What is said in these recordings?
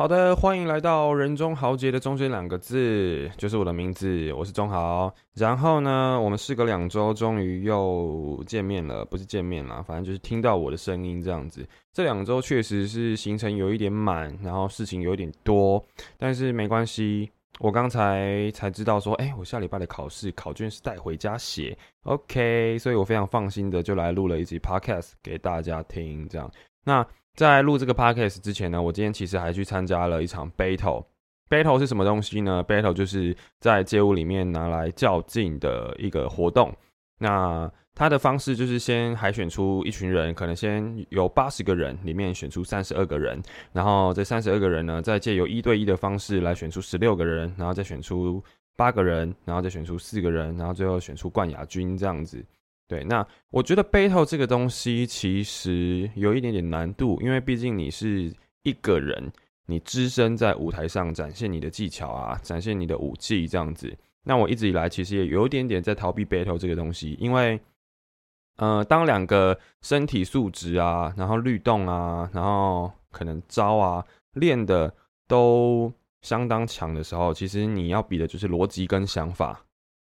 好的，欢迎来到人中豪杰的中间两个字，就是我的名字，我是中豪。然后呢，我们事隔两周，终于又见面了，不是见面啦，反正就是听到我的声音这样子。这两周确实是行程有一点满，然后事情有一点多，但是没关系。我刚才才知道说，哎，我下礼拜的考试考卷是带回家写，OK，所以我非常放心的就来录了一集 Podcast 给大家听，这样。那在录这个 podcast 之前呢，我今天其实还去参加了一场 battle。battle 是什么东西呢？battle 就是在街舞里面拿来较劲的一个活动。那它的方式就是先海选出一群人，可能先有八十个人里面选出三十二个人，然后这三十二个人呢，再借由一对一的方式来选出十六个人，然后再选出八个人，然后再选出四个人，然后最后选出冠亚军这样子。对，那我觉得 battle 这个东西其实有一点点难度，因为毕竟你是一个人，你只身在舞台上展现你的技巧啊，展现你的武技这样子。那我一直以来其实也有一点点在逃避 battle 这个东西，因为，呃，当两个身体素质啊，然后律动啊，然后可能招啊练的都相当强的时候，其实你要比的就是逻辑跟想法。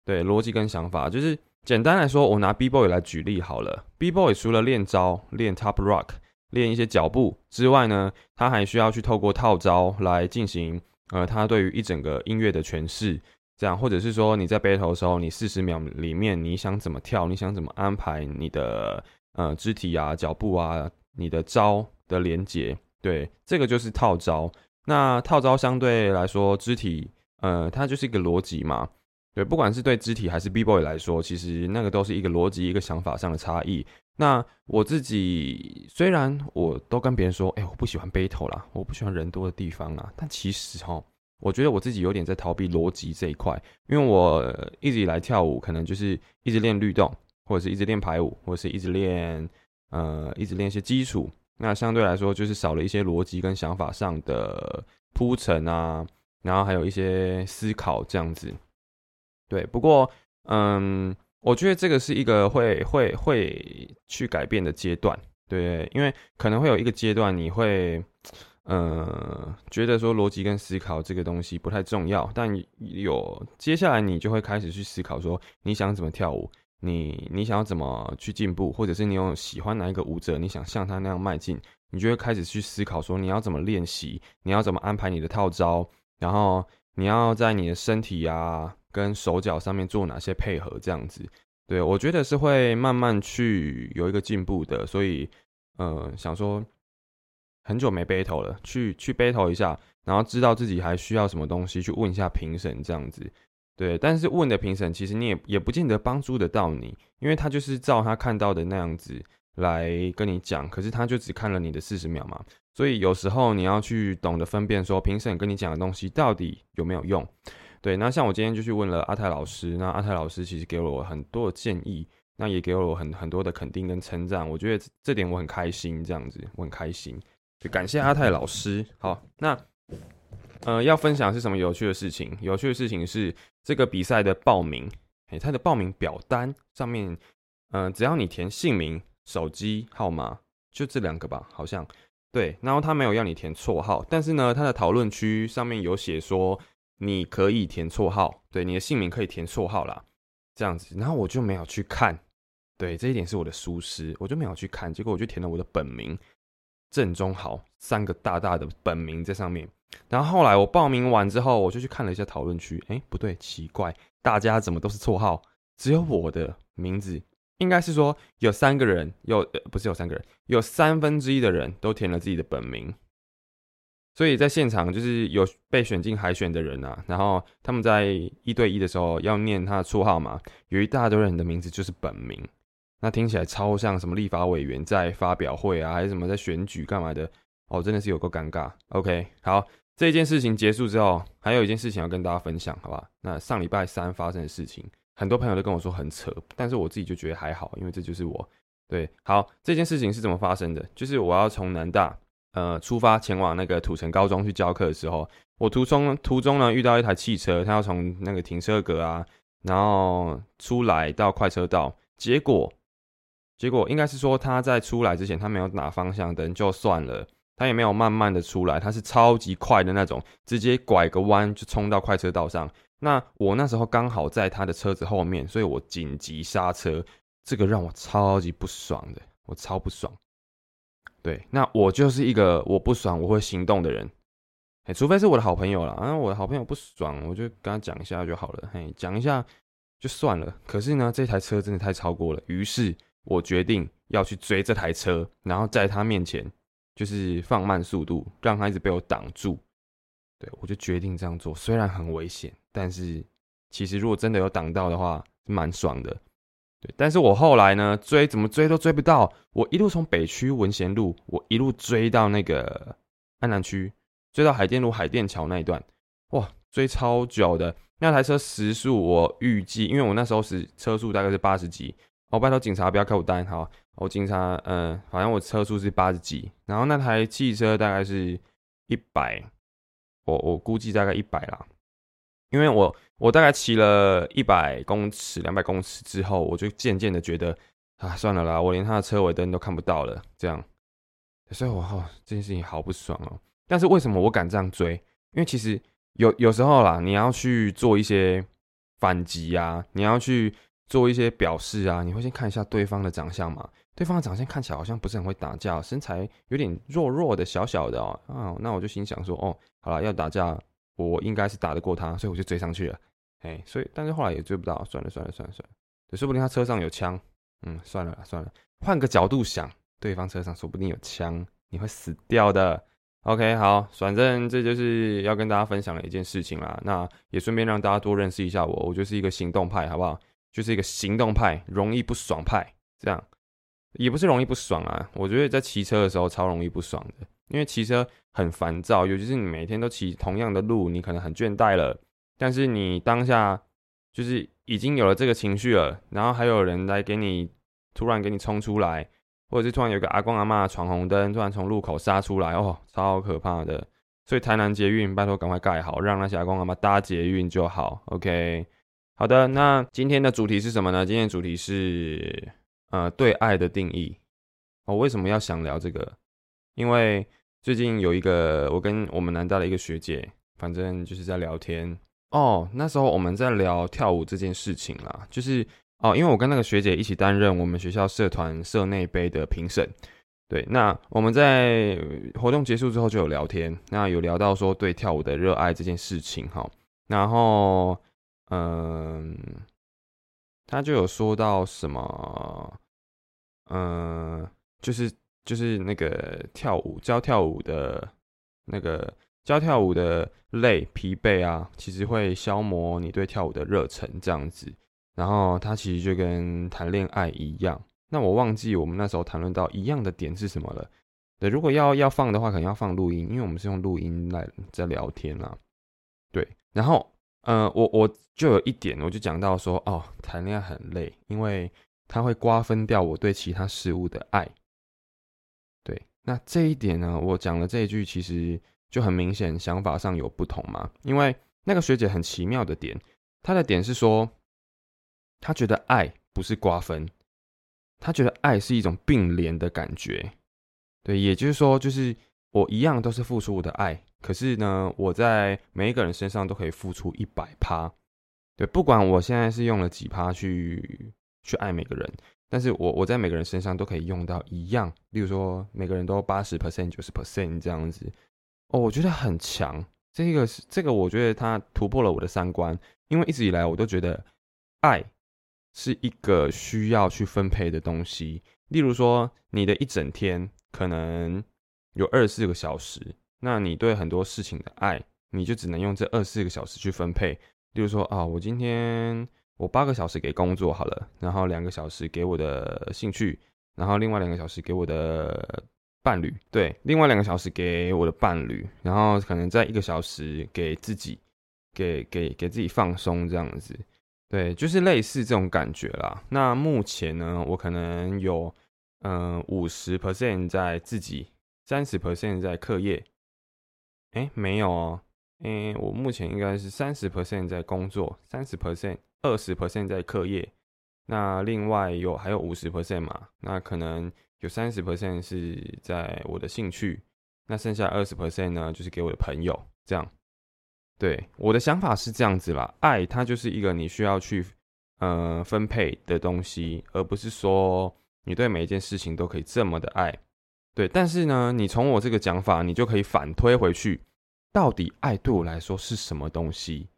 对，逻辑跟想法就是。简单来说，我拿 B boy 来举例好了。B boy 除了练招、练 top rock、练一些脚步之外呢，他还需要去透过套招来进行呃，他对于一整个音乐的诠释。这样，或者是说你在 battle 的时候，你四十秒里面你想怎么跳，你想怎么安排你的呃肢体啊、脚步啊、你的招的连接，对，这个就是套招。那套招相对来说，肢体呃，它就是一个逻辑嘛。对，不管是对肢体还是 B boy 来说，其实那个都是一个逻辑、一个想法上的差异。那我自己虽然我都跟别人说，哎，我不喜欢 battle 啦，我不喜欢人多的地方啊，但其实哈，我觉得我自己有点在逃避逻辑这一块，因为我一直以来跳舞，可能就是一直练律动，或者是一直练排舞，或者是一直练呃，一直练一些基础。那相对来说，就是少了一些逻辑跟想法上的铺陈啊，然后还有一些思考这样子。对，不过，嗯，我觉得这个是一个会会会去改变的阶段，对，因为可能会有一个阶段，你会，呃，觉得说逻辑跟思考这个东西不太重要，但有接下来你就会开始去思考说，你想怎么跳舞，你你想要怎么去进步，或者是你有喜欢哪一个舞者，你想像他那样迈进，你就会开始去思考说，你要怎么练习，你要怎么安排你的套招，然后你要在你的身体啊。跟手脚上面做哪些配合，这样子，对我觉得是会慢慢去有一个进步的，所以，呃，想说很久没 battle 了，去去 battle 一下，然后知道自己还需要什么东西，去问一下评审这样子，对，但是问的评审其实你也也不见得帮助得到你，因为他就是照他看到的那样子来跟你讲，可是他就只看了你的四十秒嘛，所以有时候你要去懂得分辨，说评审跟你讲的东西到底有没有用。对，那像我今天就去问了阿泰老师，那阿泰老师其实给了我很多的建议，那也给了我很很多的肯定跟称赞，我觉得这点我很开心，这样子我很开心，就感谢阿泰老师。好，那呃要分享是什么有趣的事情？有趣的事情是这个比赛的报名，哎，他的报名表单上面，嗯，只要你填姓名、手机号码，就这两个吧，好像对，然后他没有要你填绰号，但是呢，他的讨论区上面有写说。你可以填绰号，对，你的姓名可以填绰号啦，这样子，然后我就没有去看，对，这一点是我的疏失，我就没有去看，结果我就填了我的本名郑中豪三个大大的本名在上面，然后后来我报名完之后，我就去看了一下讨论区，哎，不对，奇怪，大家怎么都是绰号，只有我的名字，应该是说有三个人，有不是有三个人，有三分之一的人都填了自己的本名。所以在现场就是有被选进海选的人啊，然后他们在一对一的时候要念他的绰号嘛，有一大堆人的名字就是本名，那听起来超像什么立法委员在发表会啊，还是什么在选举干嘛的哦，真的是有够尴尬。OK，好，这件事情结束之后，还有一件事情要跟大家分享，好吧？那上礼拜三发生的事情，很多朋友都跟我说很扯，但是我自己就觉得还好，因为这就是我对。好，这件事情是怎么发生的？就是我要从南大。呃，出发前往那个土城高中去教课的时候，我途中途中呢遇到一台汽车，他要从那个停车格啊，然后出来到快车道，结果结果应该是说他在出来之前他没有打方向灯就算了，他也没有慢慢的出来，他是超级快的那种，直接拐个弯就冲到快车道上。那我那时候刚好在他的车子后面，所以我紧急刹车，这个让我超级不爽的，我超不爽。对，那我就是一个我不爽我会行动的人，哎，除非是我的好朋友了，啊，我的好朋友不爽，我就跟他讲一下就好了，嘿，讲一下就算了。可是呢，这台车真的太超过了，于是我决定要去追这台车，然后在他面前就是放慢速度，让他一直被我挡住。对我就决定这样做，虽然很危险。但是，其实如果真的有挡到的话，蛮爽的。但是我后来呢，追怎么追都追不到。我一路从北区文贤路，我一路追到那个安南区，追到海淀路海淀桥那一段，哇，追超久的。那台车时速我预计，因为我那时候是车速大概是八十几，我拜托警察不要开我单，好，我警察，嗯，反正我车速是八十几，然后那台汽车大概是一百，我我估计大概一百啦。因为我我大概骑了一百公尺、两百公尺之后，我就渐渐的觉得啊，算了啦，我连他的车尾灯都看不到了，这样，所以我哈这件事情好不爽哦。但是为什么我敢这样追？因为其实有有时候啦，你要去做一些反击啊，你要去做一些表示啊，你会先看一下对方的长相嘛。对方的长相看起来好像不是很会打架，身材有点弱弱的、小小的哦。啊，那我就心想说，哦，好了，要打架。我应该是打得过他，所以我就追上去了。哎，所以但是后来也追不到，算了算了算了算了，说不定他车上有枪。嗯，算了算了，换个角度想，对方车上说不定有枪，你会死掉的。OK，好，反正这就是要跟大家分享的一件事情啦。那也顺便让大家多认识一下我，我就是一个行动派，好不好？就是一个行动派，容易不爽派。这样也不是容易不爽啊，我觉得在骑车的时候超容易不爽的。因为骑车很烦躁，尤其是你每天都骑同样的路，你可能很倦怠了。但是你当下就是已经有了这个情绪了，然后还有人来给你突然给你冲出来，或者是突然有个阿公阿妈闯红灯，突然从路口杀出来，哦，超可怕的。所以台南捷运拜托赶快盖好，让那些阿公阿妈搭捷运就好。OK，好的，那今天的主题是什么呢？今天的主题是呃对爱的定义。我为什么要想聊这个？因为最近有一个我跟我们南大的一个学姐，反正就是在聊天哦。那时候我们在聊跳舞这件事情啦，就是哦，因为我跟那个学姐一起担任我们学校社团社内杯的评审。对，那我们在活动结束之后就有聊天，那有聊到说对跳舞的热爱这件事情哈。然后嗯，他就有说到什么，嗯，就是。就是那个跳舞教跳舞的那个教跳舞的累疲惫啊，其实会消磨你对跳舞的热忱这样子。然后它其实就跟谈恋爱一样。那我忘记我们那时候谈论到一样的点是什么了。对，如果要要放的话，可能要放录音，因为我们是用录音来在聊天啦。对，然后呃，我我就有一点，我就讲到说，哦，谈恋爱很累，因为它会瓜分掉我对其他事物的爱。那这一点呢，我讲了这一句，其实就很明显，想法上有不同嘛。因为那个学姐很奇妙的点，她的点是说，她觉得爱不是瓜分，她觉得爱是一种并联的感觉。对，也就是说，就是我一样都是付出我的爱，可是呢，我在每一个人身上都可以付出一百趴。对，不管我现在是用了几趴去去爱每个人。但是我我在每个人身上都可以用到一样，例如说每个人都八十 percent 九十 percent 这样子，哦，我觉得很强。这个是这个，我觉得它突破了我的三观，因为一直以来我都觉得爱是一个需要去分配的东西。例如说，你的一整天可能有二十四个小时，那你对很多事情的爱，你就只能用这二十四个小时去分配。例如说啊，我今天。我八个小时给工作好了，然后两个小时给我的兴趣，然后另外两个小时给我的伴侣，对，另外两个小时给我的伴侣，然后可能在一个小时给自己，给给给自己放松这样子，对，就是类似这种感觉啦。那目前呢，我可能有嗯五十 percent 在自己，三十 percent 在课业，哎，没有哦，哎，我目前应该是三十 percent 在工作，三十 percent。二十 percent 在课业，那另外有还有五十 percent 嘛？那可能有三十 percent 是在我的兴趣，那剩下二十 percent 呢，就是给我的朋友。这样，对我的想法是这样子啦。爱它就是一个你需要去呃分配的东西，而不是说你对每一件事情都可以这么的爱。对，但是呢，你从我这个讲法，你就可以反推回去，到底爱对我来说是什么东西？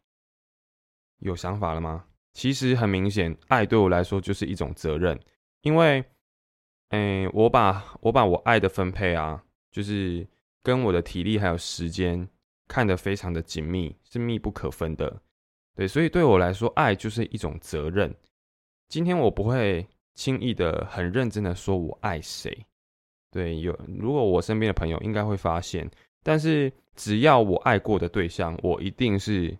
有想法了吗？其实很明显，爱对我来说就是一种责任，因为，哎，我把我把我爱的分配啊，就是跟我的体力还有时间看得非常的紧密，是密不可分的。对，所以对我来说，爱就是一种责任。今天我不会轻易的很认真的说我爱谁。对，有如果我身边的朋友应该会发现，但是只要我爱过的对象，我一定是。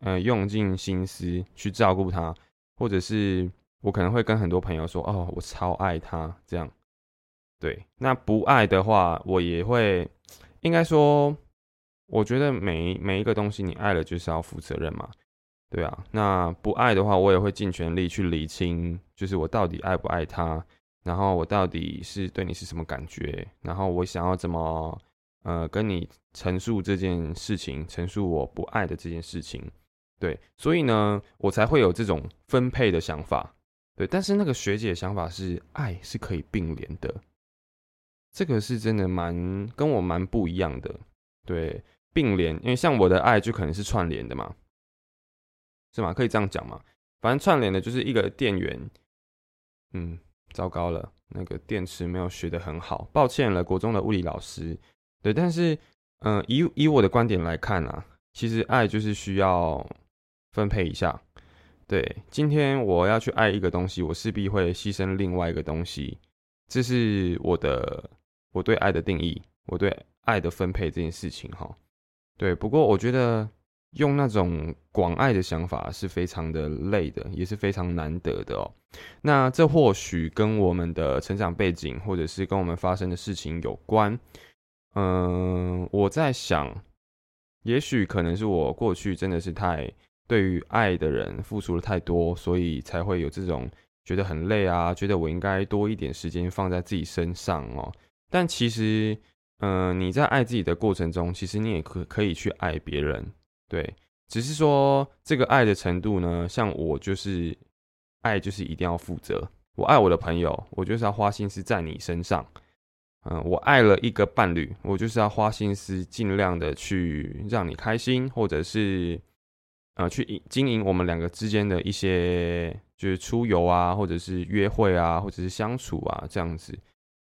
呃，用尽心思去照顾他，或者是我可能会跟很多朋友说：“哦，我超爱他。”这样，对。那不爱的话，我也会，应该说，我觉得每每一个东西你爱了就是要负责任嘛，对啊。那不爱的话，我也会尽全力去理清，就是我到底爱不爱他，然后我到底是对你是什么感觉，然后我想要怎么呃跟你陈述这件事情，陈述我不爱的这件事情。对，所以呢，我才会有这种分配的想法。对，但是那个学姐的想法是，爱是可以并联的，这个是真的蛮跟我蛮不一样的。对，并联，因为像我的爱就可能是串联的嘛，是吗？可以这样讲吗？反正串联的就是一个电源。嗯，糟糕了，那个电池没有学的很好，抱歉了，国中的物理老师。对，但是，嗯，以以我的观点来看啊，其实爱就是需要。分配一下，对，今天我要去爱一个东西，我势必会牺牲另外一个东西，这是我的我对爱的定义，我对爱的分配这件事情哈，对。不过我觉得用那种广爱的想法是非常的累的，也是非常难得的哦。那这或许跟我们的成长背景，或者是跟我们发生的事情有关。嗯，我在想，也许可能是我过去真的是太。对于爱的人付出了太多，所以才会有这种觉得很累啊，觉得我应该多一点时间放在自己身上哦。但其实，嗯，你在爱自己的过程中，其实你也可可以去爱别人，对。只是说这个爱的程度呢，像我就是爱，就是一定要负责。我爱我的朋友，我就是要花心思在你身上。嗯，我爱了一个伴侣，我就是要花心思尽量的去让你开心，或者是。呃，去经营我们两个之间的一些，就是出游啊，或者是约会啊，或者是相处啊，这样子，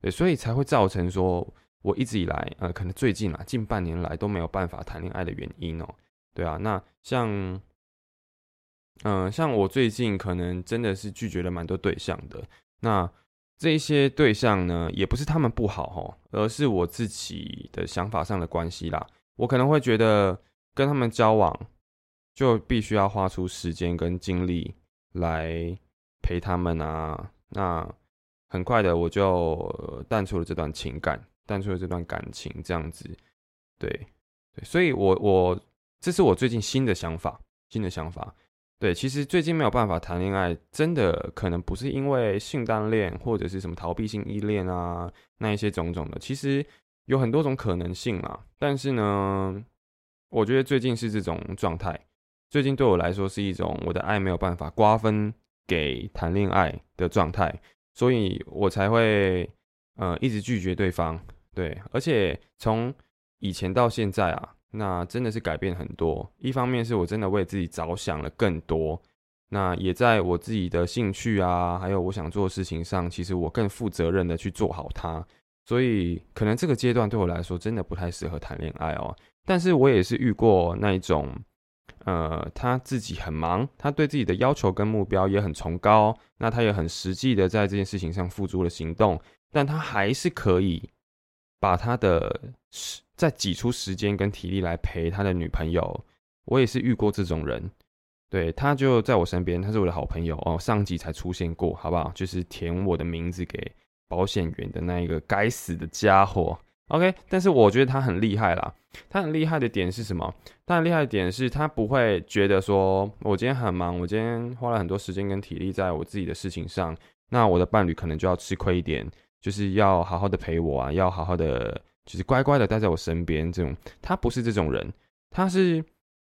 对，所以才会造成说，我一直以来，呃，可能最近啊，近半年来都没有办法谈恋爱的原因哦。对啊，那像，嗯，像我最近可能真的是拒绝了蛮多对象的。那这些对象呢，也不是他们不好哈，而是我自己的想法上的关系啦。我可能会觉得跟他们交往。就必须要花出时间跟精力来陪他们啊，那很快的我就淡出了这段情感，淡出了这段感情，这样子，对对，所以我我这是我最近新的想法，新的想法，对，其实最近没有办法谈恋爱，真的可能不是因为性单恋或者是什么逃避性依恋啊，那一些种种的，其实有很多种可能性啦，但是呢，我觉得最近是这种状态。最近对我来说是一种我的爱没有办法瓜分给谈恋爱的状态，所以我才会呃一直拒绝对方。对，而且从以前到现在啊，那真的是改变很多。一方面是我真的为自己着想了更多，那也在我自己的兴趣啊，还有我想做的事情上，其实我更负责任的去做好它。所以可能这个阶段对我来说真的不太适合谈恋爱哦。但是我也是遇过那一种。呃，他自己很忙，他对自己的要求跟目标也很崇高，那他也很实际的在这件事情上付诸了行动，但他还是可以把他的时再挤出时间跟体力来陪他的女朋友。我也是遇过这种人，对他就在我身边，他是我的好朋友哦，上集才出现过，好不好？就是填我的名字给保险员的那一个该死的家伙。OK，但是我觉得他很厉害啦。他很厉害的点是什么？他很厉害的点是他不会觉得说，我今天很忙，我今天花了很多时间跟体力在我自己的事情上，那我的伴侣可能就要吃亏一点，就是要好好的陪我啊，要好好的就是乖乖的待在我身边。这种他不是这种人，他是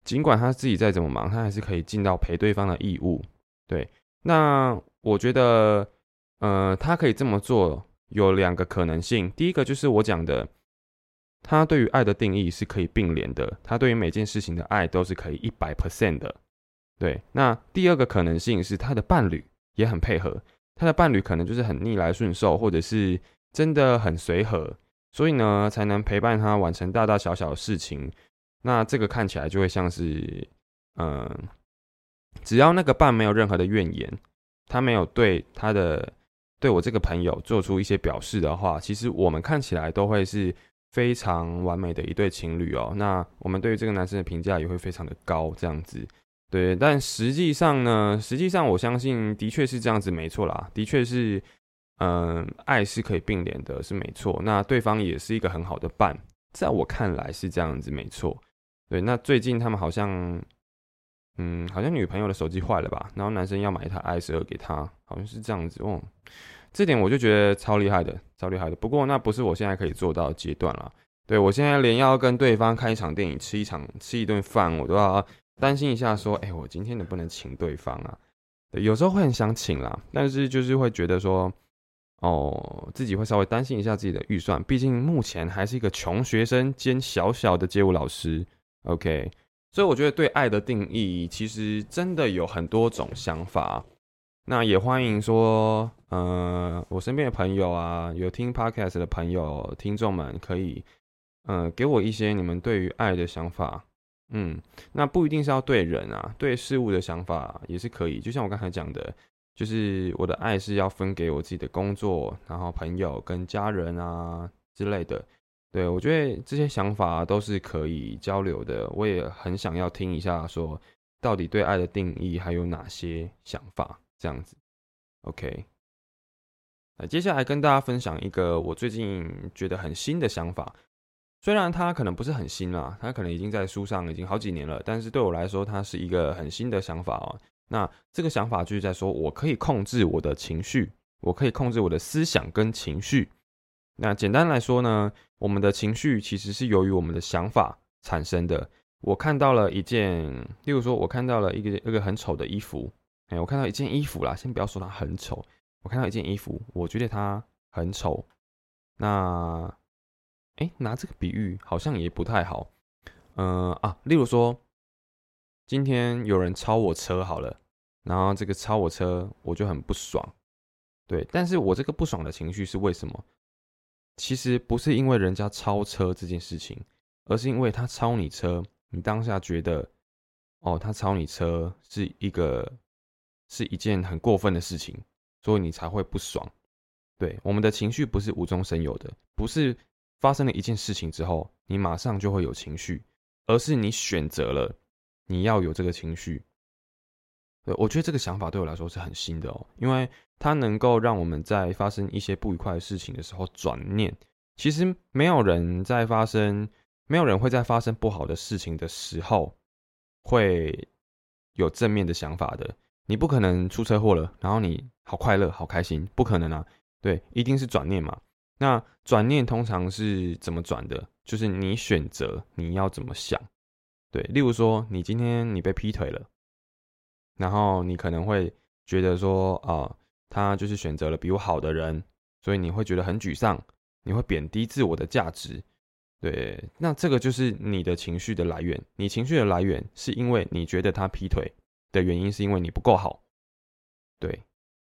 尽管他自己再怎么忙，他还是可以尽到陪对方的义务。对，那我觉得，呃，他可以这么做有两个可能性。第一个就是我讲的，他对于爱的定义是可以并联的，他对于每件事情的爱都是可以一百 percent 的。对，那第二个可能性是他的伴侣也很配合，他的伴侣可能就是很逆来顺受，或者是真的很随和，所以呢，才能陪伴他完成大大小小的事情。那这个看起来就会像是，嗯。只要那个伴没有任何的怨言，他没有对他的对我这个朋友做出一些表示的话，其实我们看起来都会是非常完美的一对情侣哦。那我们对于这个男生的评价也会非常的高，这样子。对，但实际上呢，实际上我相信的确是这样子，没错啦，的确是，嗯，爱是可以并联的，是没错。那对方也是一个很好的伴，在我看来是这样子，没错。对，那最近他们好像。嗯，好像女朋友的手机坏了吧，然后男生要买一台 i 十二给她，好像是这样子哦。这点我就觉得超厉害的，超厉害的。不过那不是我现在可以做到的阶段了。对我现在连要跟对方看一场电影、吃一场、吃一顿饭，我都要担心一下，说，哎，我今天能不能请对方啊？对，有时候会很想请啦，但是就是会觉得说，哦，自己会稍微担心一下自己的预算，毕竟目前还是一个穷学生兼小小的街舞老师。OK。所以我觉得对爱的定义其实真的有很多种想法。那也欢迎说，呃，我身边的朋友啊，有听 podcast 的朋友、听众们，可以，呃，给我一些你们对于爱的想法。嗯，那不一定是要对人啊，对事物的想法也是可以。就像我刚才讲的，就是我的爱是要分给我自己的工作，然后朋友跟家人啊之类的。对，我觉得这些想法都是可以交流的。我也很想要听一下，说到底对爱的定义还有哪些想法？这样子，OK。那接下来跟大家分享一个我最近觉得很新的想法，虽然它可能不是很新啦，它可能已经在书上已经好几年了，但是对我来说，它是一个很新的想法哦。那这个想法就是在说，我可以控制我的情绪，我可以控制我的思想跟情绪。那简单来说呢，我们的情绪其实是由于我们的想法产生的。我看到了一件，例如说，我看到了一个一个很丑的衣服，哎，我看到一件衣服啦，先不要说它很丑，我看到一件衣服，我觉得它很丑。那，哎，拿这个比喻好像也不太好。嗯啊，例如说，今天有人超我车好了，然后这个超我车，我就很不爽。对，但是我这个不爽的情绪是为什么？其实不是因为人家超车这件事情，而是因为他超你车，你当下觉得，哦，他超你车是一个是一件很过分的事情，所以你才会不爽。对，我们的情绪不是无中生有的，不是发生了一件事情之后，你马上就会有情绪，而是你选择了你要有这个情绪。对，我觉得这个想法对我来说是很新的哦，因为它能够让我们在发生一些不愉快的事情的时候转念。其实没有人在发生，没有人会在发生不好的事情的时候会有正面的想法的。你不可能出车祸了，然后你好快乐、好开心，不可能啊。对，一定是转念嘛。那转念通常是怎么转的？就是你选择你要怎么想。对，例如说，你今天你被劈腿了。然后你可能会觉得说啊，他就是选择了比我好的人，所以你会觉得很沮丧，你会贬低自我的价值，对，那这个就是你的情绪的来源。你情绪的来源是因为你觉得他劈腿的原因是因为你不够好，对，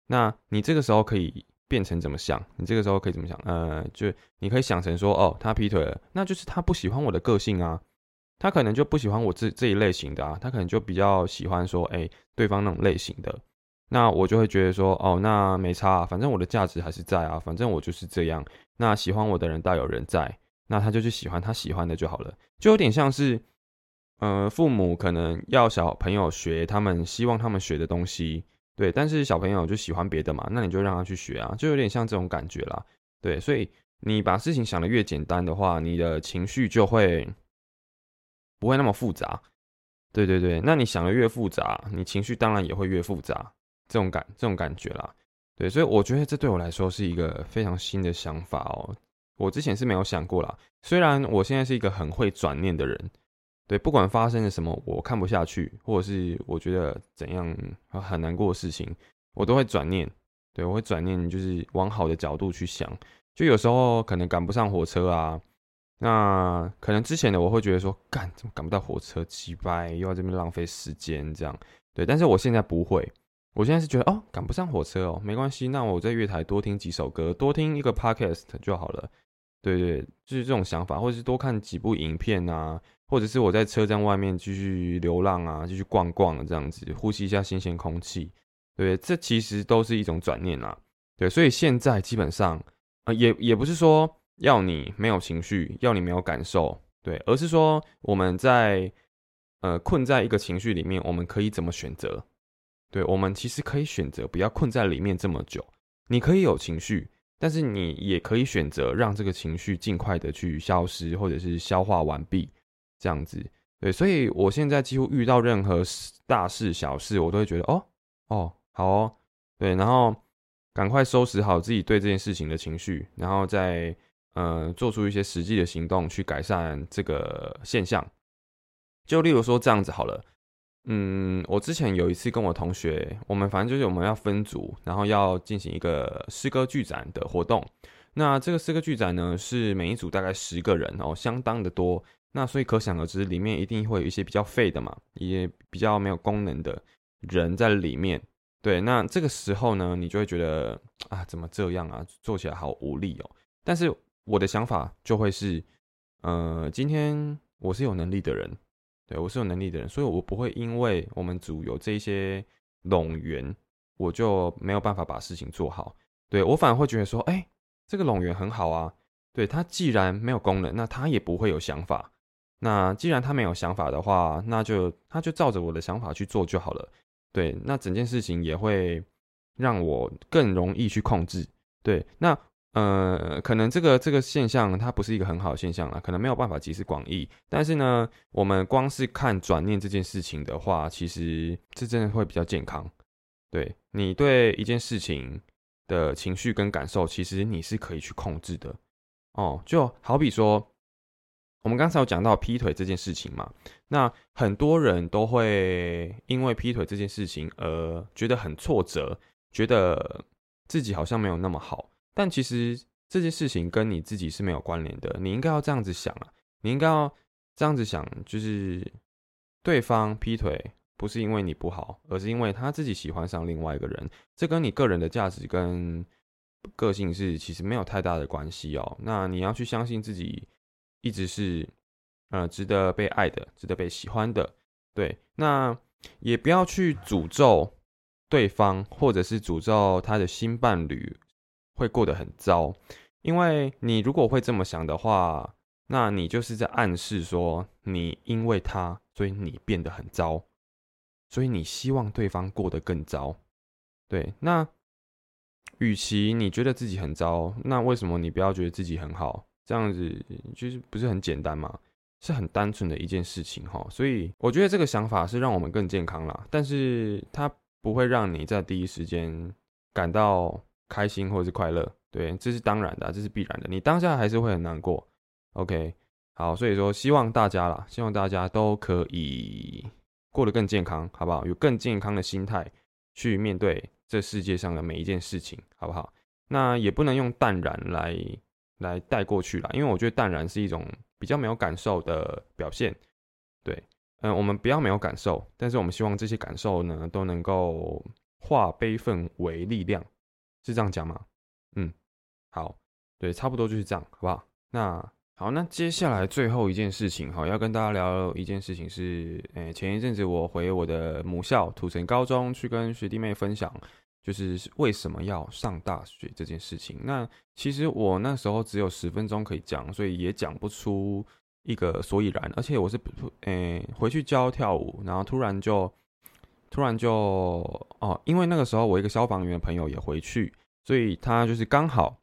那你这个时候可以变成怎么想？你这个时候可以怎么想？呃，就你可以想成说，哦，他劈腿了，那就是他不喜欢我的个性啊。他可能就不喜欢我这这一类型的啊，他可能就比较喜欢说，哎，对方那种类型的，那我就会觉得说，哦，那没差，反正我的价值还是在啊，反正我就是这样。那喜欢我的人大有人在，那他就去喜欢他喜欢的就好了，就有点像是，呃，父母可能要小朋友学他们希望他们学的东西，对，但是小朋友就喜欢别的嘛，那你就让他去学啊，就有点像这种感觉啦，对，所以你把事情想的越简单的话，你的情绪就会。不会那么复杂，对对对，那你想的越复杂，你情绪当然也会越复杂，这种感这种感觉啦，对，所以我觉得这对我来说是一个非常新的想法哦。我之前是没有想过啦。虽然我现在是一个很会转念的人，对，不管发生了什么我看不下去，或者是我觉得怎样很难过的事情，我都会转念。对我会转念，就是往好的角度去想。就有时候可能赶不上火车啊，那可能之前的我会觉得说，干怎么赶不到火车，奇掰，又要这边浪费时间这样。对，但是我现在不会。我现在是觉得哦，赶不上火车哦，没关系，那我在月台多听几首歌，多听一个 podcast 就好了。对对，就是这种想法，或者是多看几部影片啊，或者是我在车站外面继续流浪啊，继续逛逛这样子，呼吸一下新鲜空气。对，这其实都是一种转念啦。对，所以现在基本上，呃，也也不是说要你没有情绪，要你没有感受，对，而是说我们在呃困在一个情绪里面，我们可以怎么选择？对我们其实可以选择不要困在里面这么久，你可以有情绪，但是你也可以选择让这个情绪尽快的去消失，或者是消化完毕，这样子。对，所以我现在几乎遇到任何大事小事，我都会觉得哦哦好哦，对，然后赶快收拾好自己对这件事情的情绪，然后再呃做出一些实际的行动去改善这个现象。就例如说这样子好了。嗯，我之前有一次跟我同学，我们反正就是我们要分组，然后要进行一个诗歌剧展的活动。那这个诗歌剧展呢，是每一组大概十个人哦，相当的多。那所以可想而知，里面一定会有一些比较废的嘛，也比较没有功能的人在里面。对，那这个时候呢，你就会觉得啊，怎么这样啊，做起来好无力哦。但是我的想法就会是，呃，今天我是有能力的人。对，我是有能力的人，所以我不会因为我们组有这些拢员，我就没有办法把事情做好。对我反而会觉得说，哎，这个拢员很好啊。对他既然没有功能，那他也不会有想法。那既然他没有想法的话，那就他就照着我的想法去做就好了。对，那整件事情也会让我更容易去控制。对，那。呃，可能这个这个现象它不是一个很好的现象啦，可能没有办法集思广益。但是呢，我们光是看转念这件事情的话，其实这真的会比较健康。对你对一件事情的情绪跟感受，其实你是可以去控制的。哦，就好比说，我们刚才有讲到劈腿这件事情嘛，那很多人都会因为劈腿这件事情而觉得很挫折，觉得自己好像没有那么好。但其实这件事情跟你自己是没有关联的，你应该要这样子想啊，你应该要这样子想，就是对方劈腿不是因为你不好，而是因为他自己喜欢上另外一个人，这跟你个人的价值跟个性是其实没有太大的关系哦。那你要去相信自己一直是呃值得被爱的，值得被喜欢的，对，那也不要去诅咒对方，或者是诅咒他的新伴侣。会过得很糟，因为你如果会这么想的话，那你就是在暗示说，你因为他，所以你变得很糟，所以你希望对方过得更糟。对，那与其你觉得自己很糟，那为什么你不要觉得自己很好？这样子就是不是很简单吗？是很单纯的一件事情哈。所以我觉得这个想法是让我们更健康啦，但是它不会让你在第一时间感到。开心或者是快乐，对，这是当然的，这是必然的。你当下还是会很难过，OK，好，所以说希望大家啦，希望大家都可以过得更健康，好不好？有更健康的心态去面对这世界上的每一件事情，好不好？那也不能用淡然来来带过去了，因为我觉得淡然是一种比较没有感受的表现。对，嗯，我们不要没有感受，但是我们希望这些感受呢都能够化悲愤为力量。是这样讲吗？嗯，好，对，差不多就是这样，好不好？那好，那接下来最后一件事情哈，要跟大家聊一件事情是，诶，前一阵子我回我的母校土城高中去跟学弟妹分享，就是为什么要上大学这件事情。那其实我那时候只有十分钟可以讲，所以也讲不出一个所以然。而且我是，诶，回去教跳舞，然后突然就。突然就哦，因为那个时候我一个消防员朋友也回去，所以他就是刚好，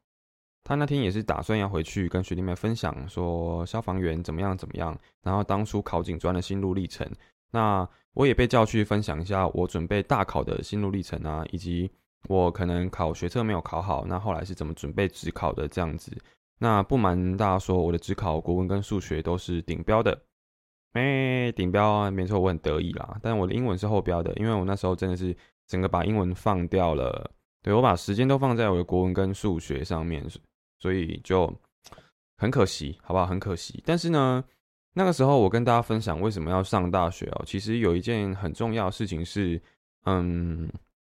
他那天也是打算要回去跟学弟妹分享说消防员怎么样怎么样，然后当初考警专的心路历程。那我也被叫去分享一下我准备大考的心路历程啊，以及我可能考学测没有考好，那后来是怎么准备职考的这样子。那不瞒大家说，我的职考国文跟数学都是顶标的，哎，顶标啊，没错，我很得意啦。但我的英文是后标的，因为我那时候真的是整个把英文放掉了，对我把时间都放在我的国文跟数学上面，所以就很可惜，好不好？很可惜。但是呢，那个时候我跟大家分享为什么要上大学哦，其实有一件很重要的事情是，嗯，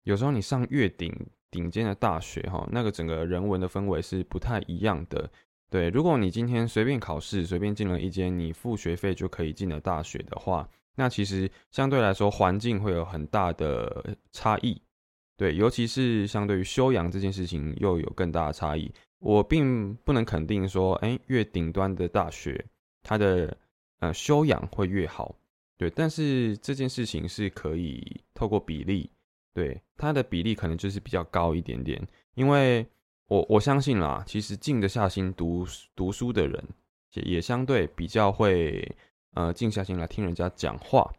有时候你上越顶。顶尖的大学哈，那个整个人文的氛围是不太一样的。对，如果你今天随便考试，随便进了一间你付学费就可以进的大学的话，那其实相对来说环境会有很大的差异。对，尤其是相对于修养这件事情又有更大的差异。我并不能肯定说，哎，越顶端的大学，它的呃修养会越好。对，但是这件事情是可以透过比例。对它的比例可能就是比较高一点点，因为我我相信啦，其实静得下心读读书的人，也也相对比较会呃静下心来听人家讲话。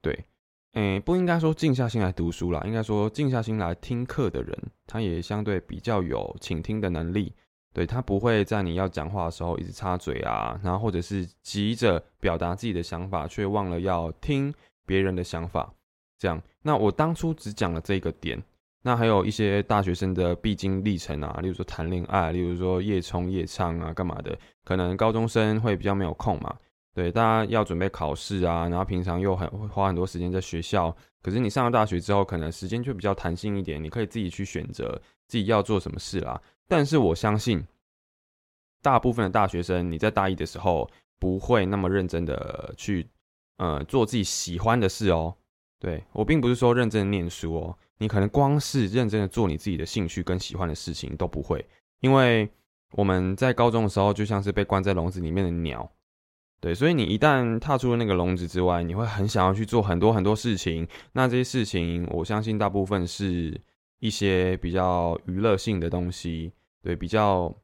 对，诶，不应该说静下心来读书啦，应该说静下心来听课的人，他也相对比较有倾听的能力。对他不会在你要讲话的时候一直插嘴啊，然后或者是急着表达自己的想法，却忘了要听别人的想法。这样，那我当初只讲了这个点，那还有一些大学生的必经历程啊，例如说谈恋爱，例如说夜冲夜唱啊，干嘛的？可能高中生会比较没有空嘛，对，大家要准备考试啊，然后平常又很会花很多时间在学校，可是你上了大学之后，可能时间就比较弹性一点，你可以自己去选择自己要做什么事啦。但是我相信，大部分的大学生，你在大一的时候不会那么认真的去，呃，做自己喜欢的事哦。对我并不是说认真念书哦，你可能光是认真的做你自己的兴趣跟喜欢的事情都不会，因为我们在高中的时候就像是被关在笼子里面的鸟，对，所以你一旦踏出了那个笼子之外，你会很想要去做很多很多事情。那这些事情，我相信大部分是一些比较娱乐性的东西，对，比较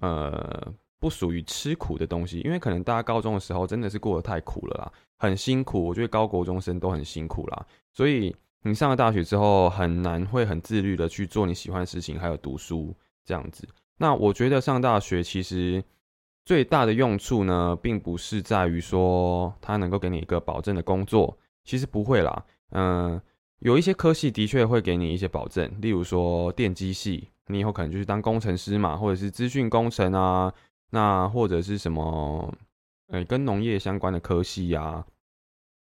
呃不属于吃苦的东西，因为可能大家高中的时候真的是过得太苦了啦。很辛苦，我觉得高国中生都很辛苦啦。所以你上了大学之后，很难会很自律的去做你喜欢的事情，还有读书这样子。那我觉得上大学其实最大的用处呢，并不是在于说它能够给你一个保证的工作，其实不会啦。嗯，有一些科系的确会给你一些保证，例如说电机系，你以后可能就是当工程师嘛，或者是资讯工程啊，那或者是什么。呃，跟农业相关的科系呀，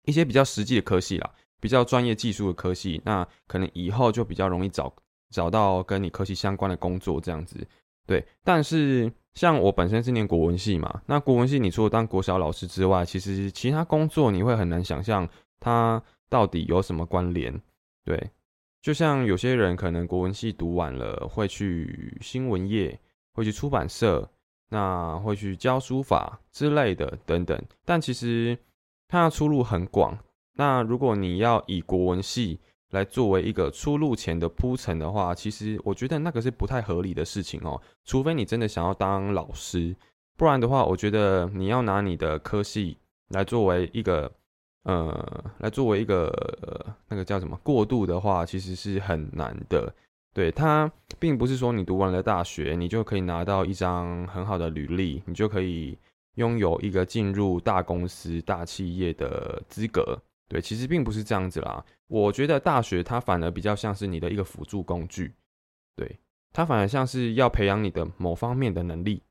一些比较实际的科系啦，比较专业技术的科系，那可能以后就比较容易找找到跟你科系相关的工作这样子。对，但是像我本身是念国文系嘛，那国文系你除了当国小老师之外，其实其他工作你会很难想象它到底有什么关联。对，就像有些人可能国文系读完了，会去新闻业，会去出版社。那会去教书法之类的等等，但其实它的出路很广。那如果你要以国文系来作为一个出路前的铺陈的话，其实我觉得那个是不太合理的事情哦。除非你真的想要当老师，不然的话，我觉得你要拿你的科系来作为一个呃，来作为一个那个叫什么过渡的话，其实是很难的。对它，并不是说你读完了大学，你就可以拿到一张很好的履历，你就可以拥有一个进入大公司、大企业的资格。对，其实并不是这样子啦。我觉得大学它反而比较像是你的一个辅助工具，对，它反而像是要培养你的某方面的能力。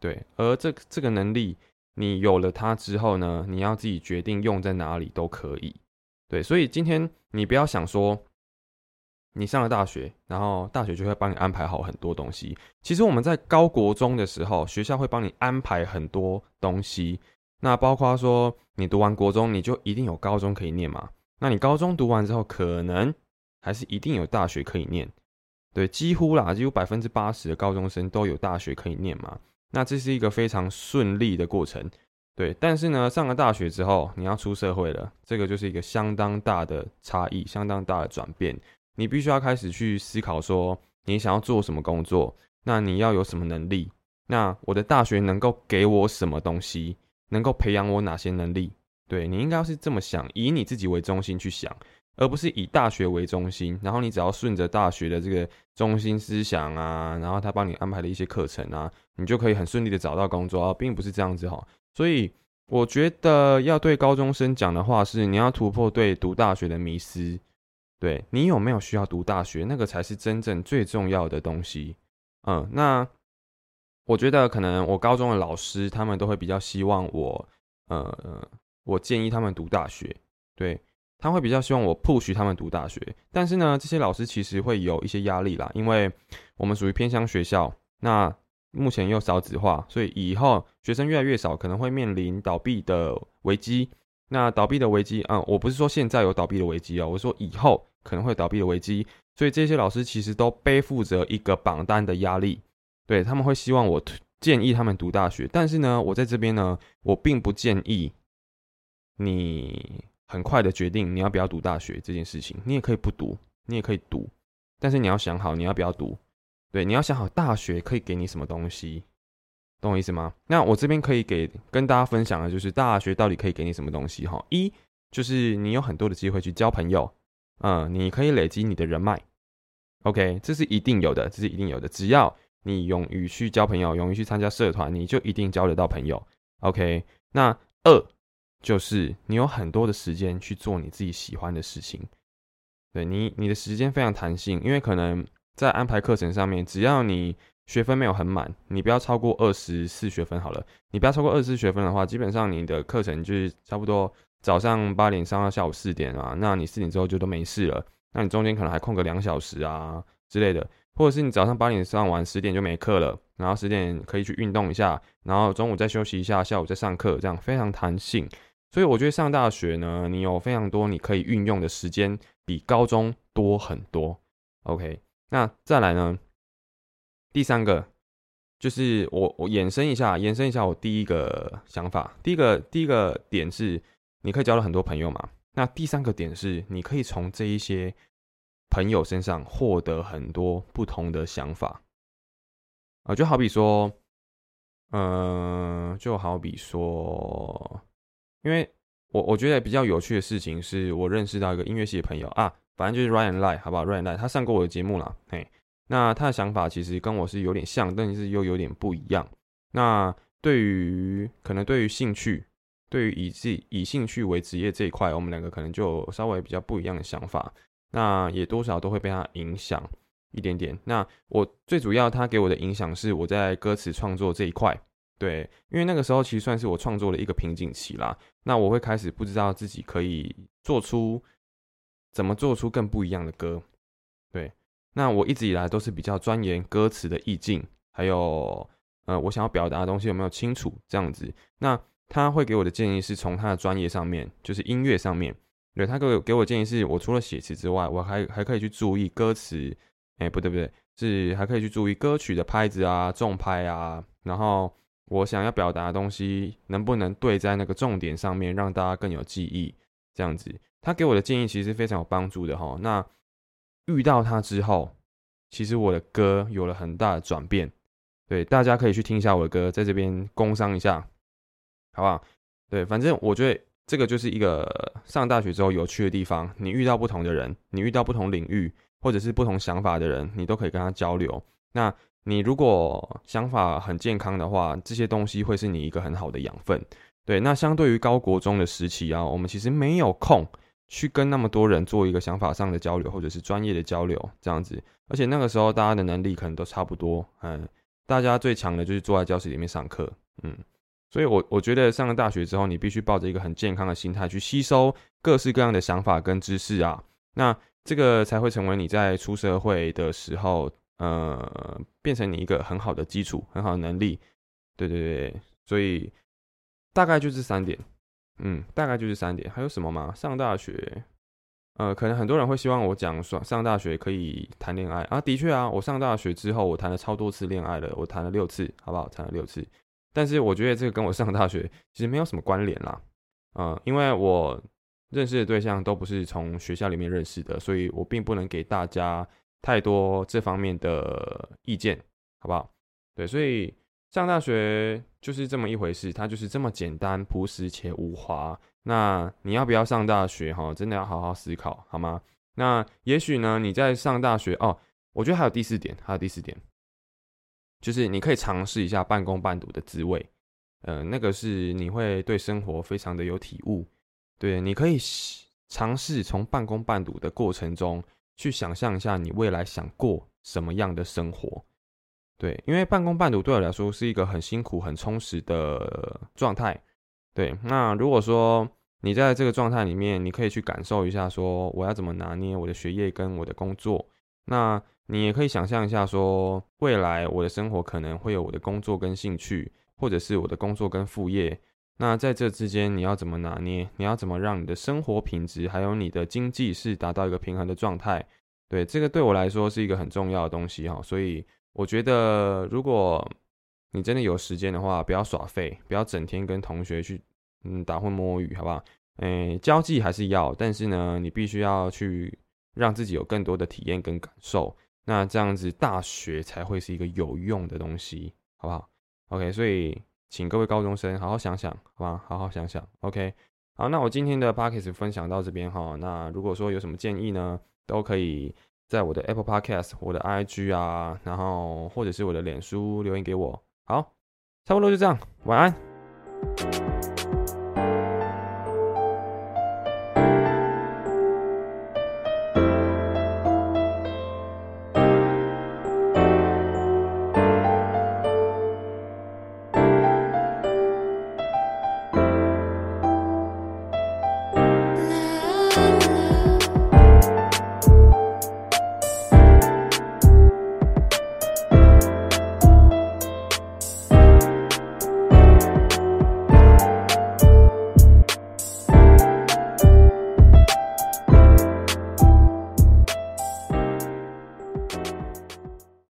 对，而这这个能力，你有了它之后呢，你要自己决定用在哪里都可以。对，所以今天你不要想说。你上了大学，然后大学就会帮你安排好很多东西。其实我们在高国中的时候，学校会帮你安排很多东西。那包括说，你读完国中，你就一定有高中可以念嘛？那你高中读完之后，可能还是一定有大学可以念。对，几乎啦，几乎百分之八十的高中生都有大学可以念嘛。那这是一个非常顺利的过程。对，但是呢，上了大学之后，你要出社会了，这个就是一个相当大的差异，相当大的转变。你必须要开始去思考，说你想要做什么工作，那你要有什么能力？那我的大学能够给我什么东西？能够培养我哪些能力？对你应该要是这么想，以你自己为中心去想。而不是以大学为中心，然后你只要顺着大学的这个中心思想啊，然后他帮你安排的一些课程啊，你就可以很顺利的找到工作啊，并不是这样子哈。所以我觉得要对高中生讲的话是，你要突破对读大学的迷思，对你有没有需要读大学，那个才是真正最重要的东西。嗯，那我觉得可能我高中的老师他们都会比较希望我，呃，我建议他们读大学，对。他会比较希望我 push 他们读大学，但是呢，这些老师其实会有一些压力啦，因为我们属于偏乡学校，那目前又少子化，所以以后学生越来越少，可能会面临倒闭的危机。那倒闭的危机，嗯，我不是说现在有倒闭的危机哦，我说以后可能会倒闭的危机，所以这些老师其实都背负着一个榜单的压力，对他们会希望我建议他们读大学，但是呢，我在这边呢，我并不建议你。很快的决定你要不要读大学这件事情，你也可以不读，你也可以读，但是你要想好你要不要读。对，你要想好大学可以给你什么东西，懂我意思吗？那我这边可以给跟大家分享的就是大学到底可以给你什么东西哈。一就是你有很多的机会去交朋友，嗯，你可以累积你的人脉，OK，这是一定有的，这是一定有的。只要你勇于去交朋友，勇于去参加社团，你就一定交得到朋友，OK。那二。就是你有很多的时间去做你自己喜欢的事情，对你，你的时间非常弹性，因为可能在安排课程上面，只要你学分没有很满，你不要超过二十四学分好了。你不要超过二十四学分的话，基本上你的课程就是差不多早上八点上到下午四点啊，那你四点之后就都没事了。那你中间可能还空个两小时啊之类的，或者是你早上八点上完十点就没课了，然后十点可以去运动一下，然后中午再休息一下，下午再上课，这样非常弹性。所以我觉得上大学呢，你有非常多你可以运用的时间，比高中多很多。OK，那再来呢？第三个就是我我延伸一下，延伸一下我第一个想法。第一个第一个点是，你可以交到很多朋友嘛。那第三个点是，你可以从这一些朋友身上获得很多不同的想法。啊，就好比说，嗯，就好比说。因为我我觉得比较有趣的事情是我认识到一个音乐系的朋友啊，反正就是 Ryan Lie，好不好？Ryan Lie，他上过我的节目啦，嘿，那他的想法其实跟我是有点像，但是又有点不一样。那对于可能对于兴趣，对于以自以兴趣为职业这一块，我们两个可能就稍微比较不一样的想法。那也多少都会被他影响一点点。那我最主要他给我的影响是我在歌词创作这一块。对，因为那个时候其实算是我创作的一个瓶颈期啦。那我会开始不知道自己可以做出怎么做出更不一样的歌。对，那我一直以来都是比较钻研歌词的意境，还有呃我想要表达的东西有没有清楚这样子。那他会给我的建议是从他的专业上面，就是音乐上面。对他给我给我建议是我除了写词之外，我还还可以去注意歌词。哎，不对不对，是还可以去注意歌曲的拍子啊、重拍啊，然后。我想要表达的东西能不能对在那个重点上面，让大家更有记忆？这样子，他给我的建议其实非常有帮助的哈。那遇到他之后，其实我的歌有了很大的转变。对，大家可以去听一下我的歌，在这边工商一下，好不好？对，反正我觉得这个就是一个上大学之后有趣的地方。你遇到不同的人，你遇到不同领域或者是不同想法的人，你都可以跟他交流。那你如果想法很健康的话，这些东西会是你一个很好的养分。对，那相对于高国中的时期啊，我们其实没有空去跟那么多人做一个想法上的交流，或者是专业的交流这样子。而且那个时候大家的能力可能都差不多，嗯，大家最强的就是坐在教室里面上课，嗯。所以，我我觉得上了大学之后，你必须抱着一个很健康的心态去吸收各式各样的想法跟知识啊，那这个才会成为你在出社会的时候。呃，变成你一个很好的基础，很好的能力，对对对，所以大概就这三点，嗯，大概就是三点。还有什么吗？上大学，呃，可能很多人会希望我讲说上大学可以谈恋爱啊，的确啊，我上大学之后，我谈了超多次恋爱了，我谈了六次，好不好？谈了六次，但是我觉得这个跟我上大学其实没有什么关联啦，嗯，因为我认识的对象都不是从学校里面认识的，所以我并不能给大家。太多这方面的意见，好不好？对，所以上大学就是这么一回事，它就是这么简单、朴实且无华。那你要不要上大学？哈，真的要好好思考，好吗？那也许呢，你在上大学哦，我觉得还有第四点，还有第四点，就是你可以尝试一下半工半读的滋味。呃，那个是你会对生活非常的有体悟。对，你可以尝试从半工半读的过程中去想象一下你未来想过什么样的生活。对，因为半工半读对我来说是一个很辛苦、很充实的状态。对，那如果说你在这个状态里面，你可以去感受一下，说我要怎么拿捏我的学业跟我的工作。那你也可以想象一下，说未来我的生活可能会有我的工作跟兴趣，或者是我的工作跟副业。那在这之间，你要怎么拿捏？你要怎么让你的生活品质还有你的经济是达到一个平衡的状态？对，这个对我来说是一个很重要的东西哈，所以。我觉得，如果你真的有时间的话，不要耍废，不要整天跟同学去嗯打混摸鱼，好不好？诶，交际还是要，但是呢，你必须要去让自己有更多的体验跟感受，那这样子大学才会是一个有用的东西，好不好？OK，所以请各位高中生好好想想，好吧？好好想想，OK。好，那我今天的 p o c k e t 分享到这边哈，那如果说有什么建议呢，都可以。在我的 Apple Podcast、我的 IG 啊，然后或者是我的脸书留言给我。好，差不多就这样，晚安。